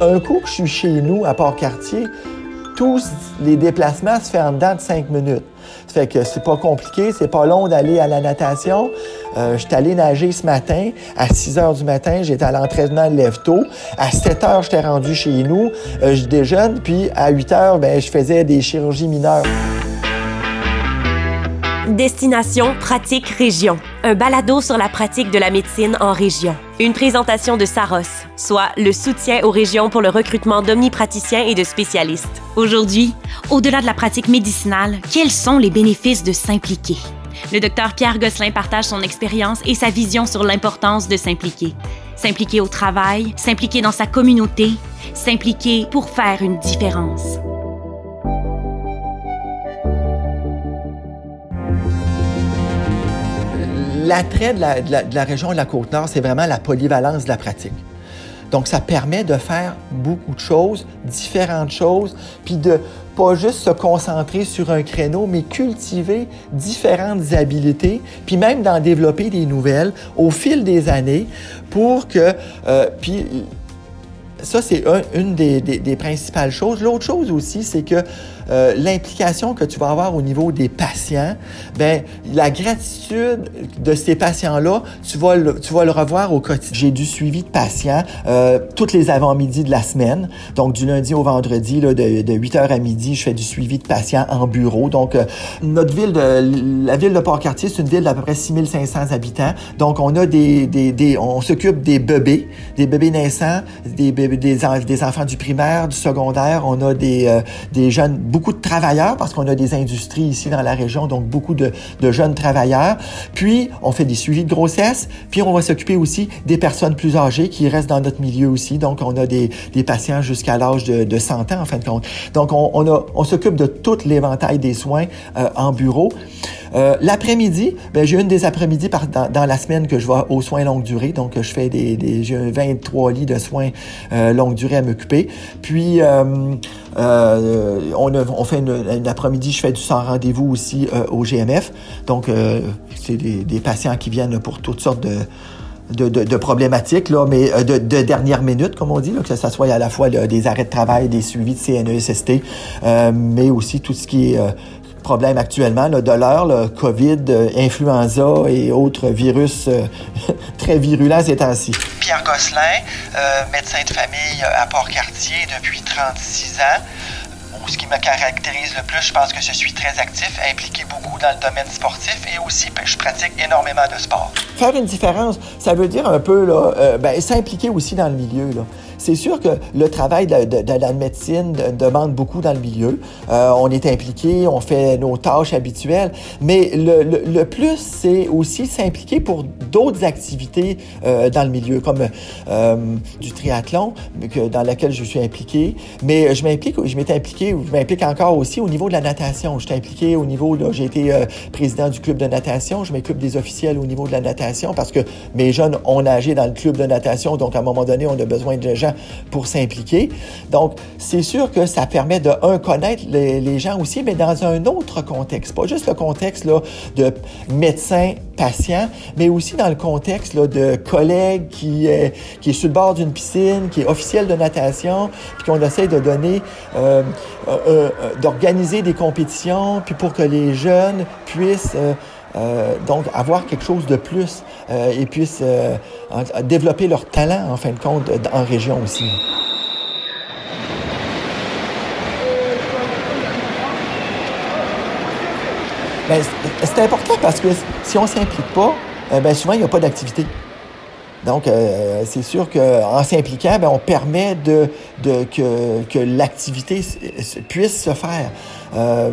Un coup que je suis chez nous à Port-Cartier, tous les déplacements se font en de cinq minutes. Ça fait que c'est pas compliqué, c'est pas long d'aller à la natation. Euh, je suis allé nager ce matin à 6 heures du matin, j'étais à l'entraînement de lève-tôt. À 7 heures, j'étais rendu chez nous, euh, je déjeune, puis à 8 heures, ben, je faisais des chirurgies mineures. Destination Pratique Région, un balado sur la pratique de la médecine en région. Une présentation de Saros, soit le soutien aux régions pour le recrutement d'omnipraticiens et de spécialistes. Aujourd'hui, au-delà de la pratique médicinale, quels sont les bénéfices de s'impliquer? Le docteur Pierre Gosselin partage son expérience et sa vision sur l'importance de s'impliquer. S'impliquer au travail, s'impliquer dans sa communauté, s'impliquer pour faire une différence. L'attrait de la, de la- de la région de la Côte-Nord, c'est vraiment la polyvalence de la pratique. Donc, ça permet de faire beaucoup de choses, différentes choses, puis de pas juste se concentrer sur un créneau, mais cultiver différentes habiletés, puis même d'en développer des nouvelles au fil des années pour que... euh, puis ça, c'est un- une des principales choses. L'autre chose aussi, c'est que euh, l'implication que tu vas avoir au niveau des patients, ben la gratitude de ces patients-là, tu vas le, tu vas le revoir au quotidien. J'ai du suivi de patients euh, toutes les avant-midi de la semaine. Donc, du lundi au vendredi, là, de, de 8h à midi, je fais du suivi de patients en bureau. Donc, euh, notre ville, de, la ville de Port-Cartier, c'est une ville d'à peu près 6500 habitants. Donc, on a des, des, des on s'occupe des bébés, des bébés naissants, des, des, des enfants du primaire, du secondaire. On a des, des jeunes, beaucoup de travailleurs parce qu'on a des industries ici dans la région, donc beaucoup de, jeunes travailleurs. Puis, on fait des suivis de grossesse. Puis, on va s'occuper aussi des personnes plus âgées qui restent dans notre milieu aussi. Donc, on a des, patients jusqu'à l'âge de, de 100 ans, en fin de compte. Donc, on s'occupe de tout l'éventail des soins euh, en bureau. Euh, L'après-midi, ben, j'ai une des après-midi dans, la semaine que je vais aux soins longue durée. Donc, je fais des, des j'ai un 23 lits de soins euh, longue durée à m'occuper. Puis, euh, on, fait une, après-midi, je fais du sans rendez-vous aussi au GMF. Donc, c'est des, patients qui viennent pour toutes sortes de problématiques, là, mais de, de dernière minute, comme on dit, que ce soit à la fois des arrêts de travail, des suivis de CNESST, euh, mais aussi tout ce qui est problème actuellement là, de l'heure, là, COVID, euh, influenza et autres virus euh, très virulents ces temps-ci. Pierre Gosselin, euh, médecin de famille à Port-Cartier depuis 36 ans. Bon, ce qui me caractérise le plus, je pense que je suis très actif, impliqué beaucoup dans le domaine sportif et aussi ben, je pratique énormément de sport. Faire une différence, ça veut dire un peu là, euh, ben, s'impliquer aussi dans le milieu. Là. C'est sûr que le travail de, la médecine de- demande beaucoup dans le milieu. Euh, on est impliqué, on fait nos tâches habituelles, mais le, le- plus, c'est aussi s'impliquer pour d'autres activités euh, dans le milieu, comme euh, du triathlon, dans laquelle je suis impliqué. Mais je m'implique, je m'étais impliqué, m'implique encore aussi au niveau de la natation. Je suis impliqué au niveau, j'ai été président du club de natation, je m'occupe des officiels au niveau de la natation parce que mes jeunes ont nagé dans le club de natation, donc à un moment donné, on a besoin de gens pour s'impliquer. Donc, c'est sûr que ça permet de, un, connaître les, gens aussi, mais dans un autre contexte. Pas juste le contexte là, de médecin, patient, mais aussi dans le contexte là, de collègues qui, est- qui sur le bord d'une piscine, qui est officiel de natation, puis qu'on essaie de donner, euh, euh, euh, d'organiser des compétitions, puis pour que les jeunes puissent euh, donc avoir quelque chose de plus euh, et puissent euh, développer leur talent en fin de compte en région aussi. Ben, c'est- important parce que si on ne s'implique pas, ben, souvent il n'y a pas d'activité. Donc, euh, c'est sûr qu'en s'impliquant, ben, on permet de, de- que, que l'activité puisse se faire. Euh,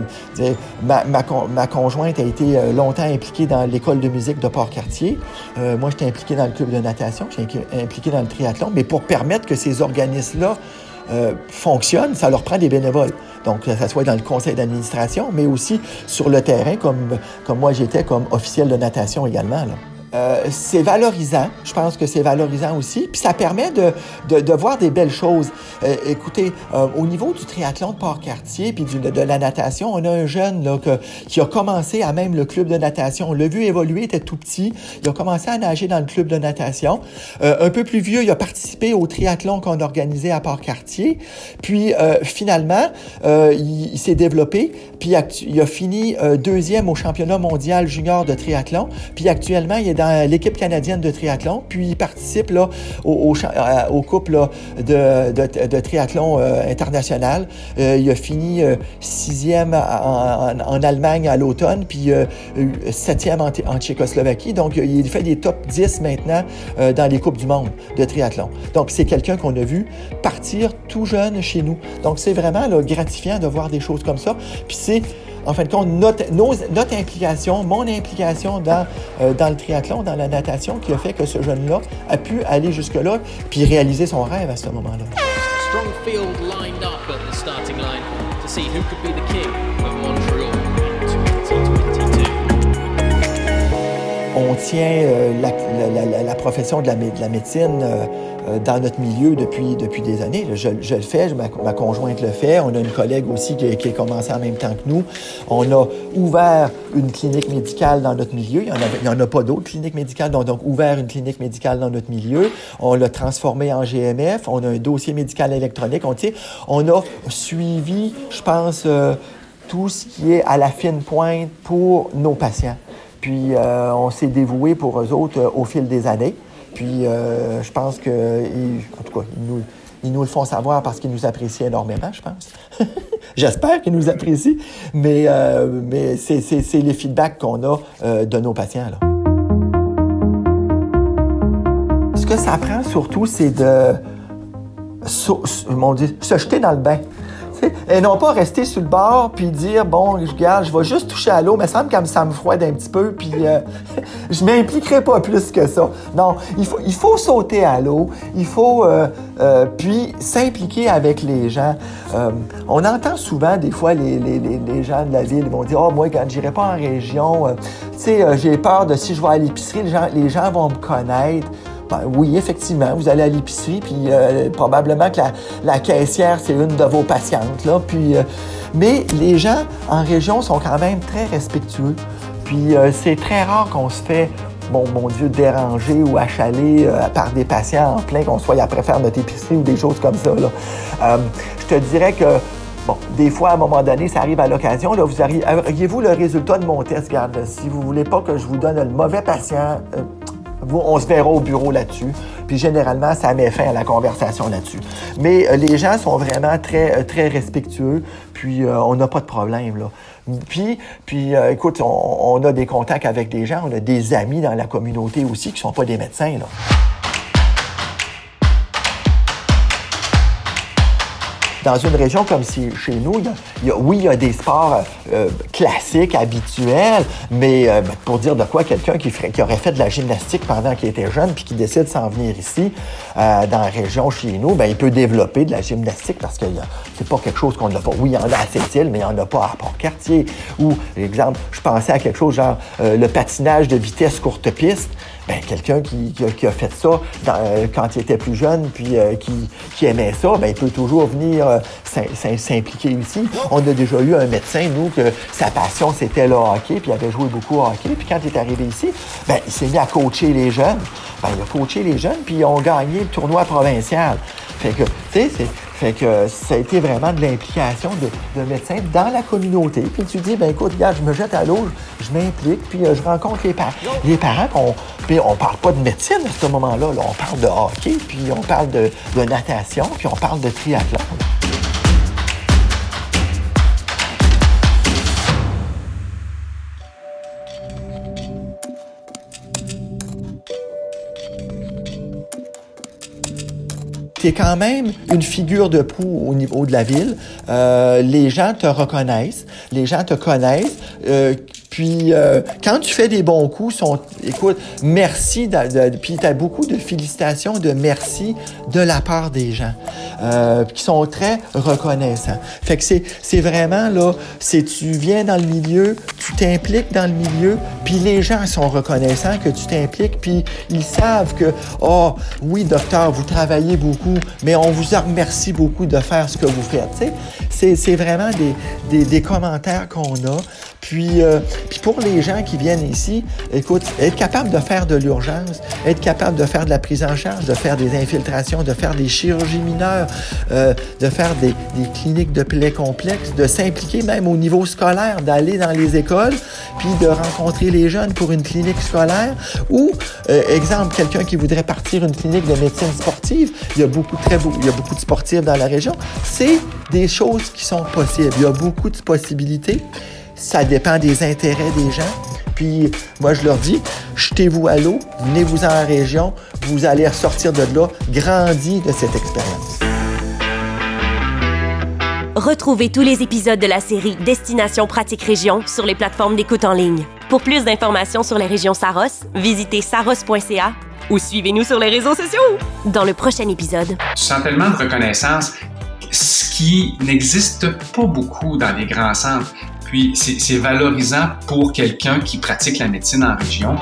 ma, ma, ma conjointe a été euh, longtemps impliquée dans l'école de musique de Port-Cartier. Euh, moi, j'étais impliqué dans le club de natation, j'étais impliqué dans le triathlon. Mais pour permettre que ces organismes-là euh, fonctionnent, ça leur prend des bénévoles. Donc, que ce soit dans le conseil d'administration, mais aussi sur le terrain, comme, comme moi j'étais comme officiel de natation également. Là. Euh, c'est valorisant. Je pense que c'est valorisant aussi. Puis ça permet de, de, voir des belles choses. Euh, écoutez, euh, au niveau du triathlon de Port-Cartier puis de, la natation, on a un jeune là, qui a commencé à même le club de natation. On l'a vu évoluer, il était tout petit. Il a commencé à nager dans le club de natation. un peu plus vieux, il a participé au triathlon qu'on organisait à Port-Cartier. Puis finalement, il, il s'est développé. Puis il a fini deuxième au championnat mondial junior de triathlon. Puis actuellement, il est dans l'équipe canadienne de triathlon. Puis il participe là, au, euh, couple de, triathlon euh, international. Euh, il a fini sixième en, Allemagne à l'automne, puis septième en, Tchécoslovaquie. Donc, il fait des top 10 maintenant dans les Coupes du monde de triathlon. Donc, c'est quelqu'un qu'on a vu partir tout jeune chez nous. Donc, c'est vraiment gratifiant de voir des choses comme ça. Puis c'est en fin de compte, notre, implication, mon implication dans, euh, dans le triathlon, dans la natation, qui a fait que ce jeune-là a pu aller jusque-là puis réaliser son rêve à ce moment-là. On tient euh, la, profession de la, de la médecine euh, euh, dans notre milieu depuis, depuis des années. Je, le fais, ma, ma, conjointe le fait. On a une collègue aussi qui, qui, a commencé en même temps que nous. On a ouvert une clinique médicale dans notre milieu. Il n'y en, en, a pas d'autres cliniques médicales. Donc, donc, ouvert une clinique médicale dans notre milieu. On l'a transformé en GMF. On a un dossier médical électronique. On, on a suivi, je pense, tout ce qui est à la fine pointe pour nos patients. Puis, euh, on s'est dévoué pour eux autres euh, au fil des années. Puis euh, je pense que, en tout cas, ils nous, le font savoir parce qu'ils nous apprécient énormément, je pense. J'espère qu'ils nous apprécient, mais, c'est les feedbacks qu'on a de nos patients. Là. Ce que ça prend surtout, c'est de se jeter dans le bain et non pas rester sur le bord puis dire bon, je garde, je vais juste toucher à l'eau, mais ça me comme ça me froide un petit peu puis euh, je m'impliquerai pas plus que ça. Non, il faut, il faut sauter à l'eau, il faut euh, euh, puis s'impliquer avec les gens. Euh, on entend souvent des fois les, les, les, gens de la ville vont dire oh moi quand j'irai pas en région, tu sais j'ai peur de si je vais à l'épicerie, les gens, les gens vont me connaître. Oui, effectivement, vous allez à l'épicerie, puis euh, probablement que la, caissière, c'est une de vos patientes. Là, puis, euh, mais les gens en région sont quand même très respectueux. Puis euh, c'est très rare qu'on se fait, bon, mon Dieu, déranger ou achaler par des patients en plein, qu'on soit après faire notre épicerie ou des choses comme ça. Je te dirais que Bon, des fois, à un moment donné, ça arrive à l'occasion. Là, vous auriez-vous le résultat de mon test? Garde, si vous voulez pas que je vous donne le mauvais patient, on se verra au bureau là-dessus. Puis généralement, ça met fin à la conversation là-dessus. Mais euh, les gens sont vraiment très, euh, très respectueux. Puis euh, on n'a pas de problème là. Puis, puis écoute, on, a des contacts avec des gens, on a des amis dans la communauté aussi qui sont pas des médecins là. Dans une région comme chez nous, oui, il y a des sports euh, classiques, habituels, mais euh, pour dire de quoi, quelqu'un qui, aurait fait de la gymnastique pendant qu'il était jeune puis qui décide de s'en venir ici, euh, dans la région chez nous, ben, il peut développer de la gymnastique parce que c'est pas quelque chose qu'on n'a pas. Oui, il y en a à Sept-Îles, mais il n'y en a pas à Port-Cartier. Ou, exemple, je pensais à quelque chose genre le patinage de vitesse courte piste ben, quelqu'un qui, a fait ça euh, quand il était plus jeune, puis euh, qui, qui, aimait ça, ben, il peut toujours venir euh, s'impliquer ici. On a déjà eu un médecin, nous, que sa passion, c'était le hockey, puis il avait joué beaucoup au hockey. Puis quand il est arrivé ici, ben, il s'est mis à coacher les jeunes. Ben, il a coaché les jeunes, puis ils ont gagné le tournoi provincial. Fait que, tu sais, c'est fait que ça a été vraiment de l'implication de, de, médecins dans la communauté. Puis tu dis, ben écoute, regarde, je me jette à l'eau, je, m'implique, puis euh, je rencontre les, par les parents. On, puis on parle pas de médecine à ce moment-là. Là. On parle de hockey, puis on parle de natation, puis on parle de triathlon. Es quand même une figure de proue au niveau de la ville. Euh, les gens te reconnaissent, les gens te connaissent. Euh, puis euh, quand tu fais des bons coups, sont, écoute, merci. De, puis tu as beaucoup de félicitations, de merci de la part des gens qui sont très reconnaissants. Fait que c'est, vraiment là, c'est tu viens dans le milieu, tu t'impliques dans le milieu, puis les gens sont reconnaissants que tu t'impliques, puis ils savent que, oh, oui, docteur, vous travaillez beaucoup, mais on vous remercie beaucoup de faire ce que vous faites. C'est vraiment des, des, commentaires qu'on a. Puis, euh, puis pour les gens qui viennent ici, écoute, être capable de faire de l'urgence, être capable de faire de la prise en charge, de faire des infiltrations, de faire des chirurgies mineures, euh, de faire des, des, cliniques de plaies complexes, de s'impliquer même au niveau scolaire, d'aller dans les écoles, puis de rencontrer les jeunes pour une clinique scolaire ou, euh, exemple, quelqu'un qui voudrait partir une clinique de médecine sportive, il y a beaucoup de sportifs dans la région, c'est des choses qui sont possibles. Il y a beaucoup de possibilités. Ça dépend des intérêts des gens. Puis moi, je leur dis, jetez-vous à l'eau, venez-vous en région, vous allez ressortir de là grandi de cette expérience. Retrouvez tous les épisodes de la série Destination Pratique Région sur les plateformes d'écoute en ligne. Pour plus d'informations sur les régions Saros, visitez saros.ca ou suivez-nous sur les réseaux sociaux. Dans le prochain épisode, je sens tellement de reconnaissance, ce qui n'existe pas beaucoup dans les grands centres. Puis c'est valorisant pour quelqu'un qui pratique la médecine en région.